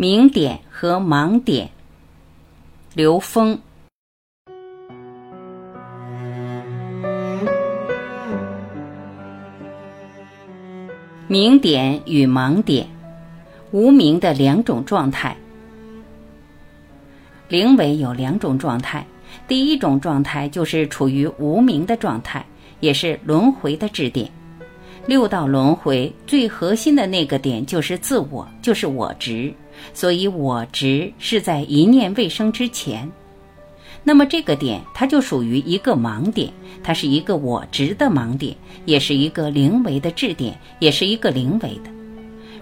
明点和盲点。刘峰。明点与盲点，无名的两种状态。灵为有两种状态，第一种状态就是处于无名的状态，也是轮回的质点。六道轮回最核心的那个点就是自我，就是我执，所以我执是在一念未生之前。那么这个点，它就属于一个盲点，它是一个我执的盲点，也是一个灵为的质点，也是一个灵为的。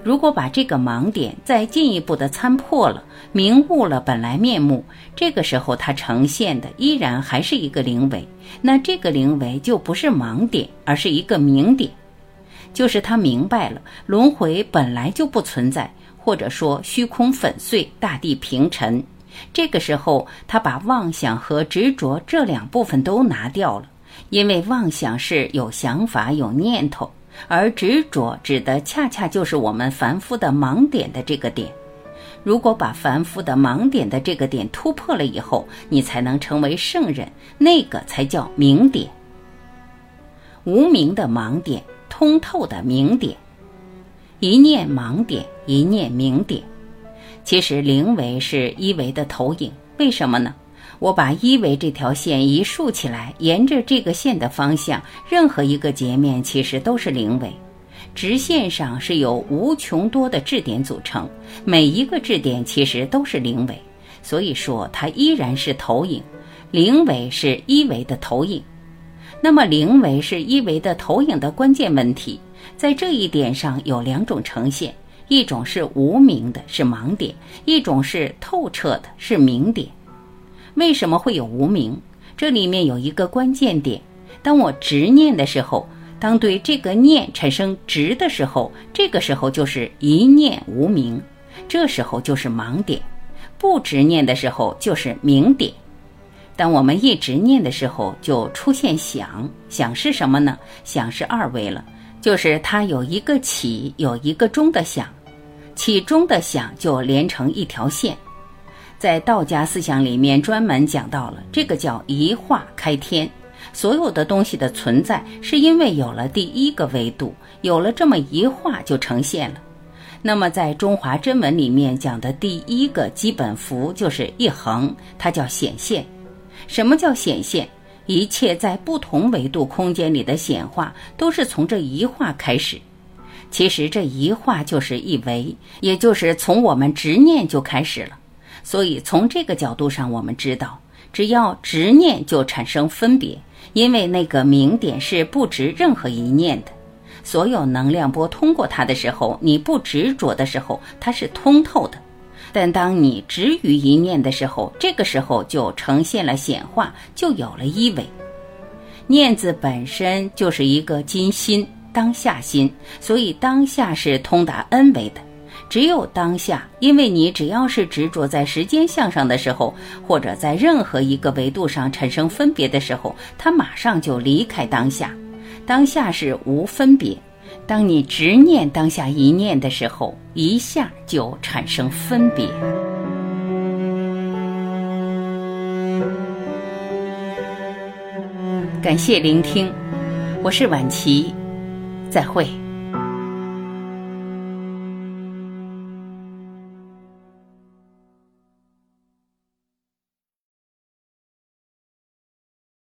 如果把这个盲点再进一步的参破了，明悟了本来面目，这个时候它呈现的依然还是一个灵为，那这个灵为就不是盲点，而是一个明点。就是他明白了轮回本来就不存在，或者说虚空粉碎，大地平沉。这个时候，他把妄想和执着这两部分都拿掉了，因为妄想是有想法、有念头，而执着指的恰恰就是我们凡夫的盲点的这个点。如果把凡夫的盲点的这个点突破了以后，你才能成为圣人，那个才叫明点。无名的盲点。通透的明点，一念盲点，一念明点。其实灵维是一维的投影，为什么呢？我把一维这条线一竖起来，沿着这个线的方向，任何一个截面其实都是灵维。直线上是由无穷多的质点组成，每一个质点其实都是灵维，所以说它依然是投影。灵维是一维的投影。那么，灵为是一维的投影的关键问题，在这一点上有两种呈现：一种是无明的，是盲点；一种是透彻的，是明点。为什么会有无明？这里面有一个关键点：当我执念的时候，当对这个念产生执的时候，这个时候就是一念无明，这时候就是盲点；不执念的时候就是明点。当我们一直念的时候，就出现想，想是什么呢？想是二维了，就是它有一个起，有一个终的想，起终的想就连成一条线。在道家思想里面专门讲到了，这个叫一化开天，所有的东西的存在是因为有了第一个维度，有了这么一化就呈现了。那么在中华真文里面讲的第一个基本符就是一横，它叫显现。什么叫显现？一切在不同维度空间里的显化，都是从这一化开始。其实这一化就是一维，也就是从我们执念就开始了。所以从这个角度上，我们知道，只要执念就产生分别，因为那个明点是不执任何一念的。所有能量波通过它的时候，你不执着的时候，它是通透的。但当你执于一念的时候，这个时候就呈现了显化，就有了一维。念字本身就是一个今心当下心，所以当下是通达 n 维的。只有当下，因为你只要是执着在时间相上的时候，或者在任何一个维度上产生分别的时候，它马上就离开当下。当下是无分别。当你执念当下一念的时候，一下就产生分别。感谢聆听，我是晚琪，再会。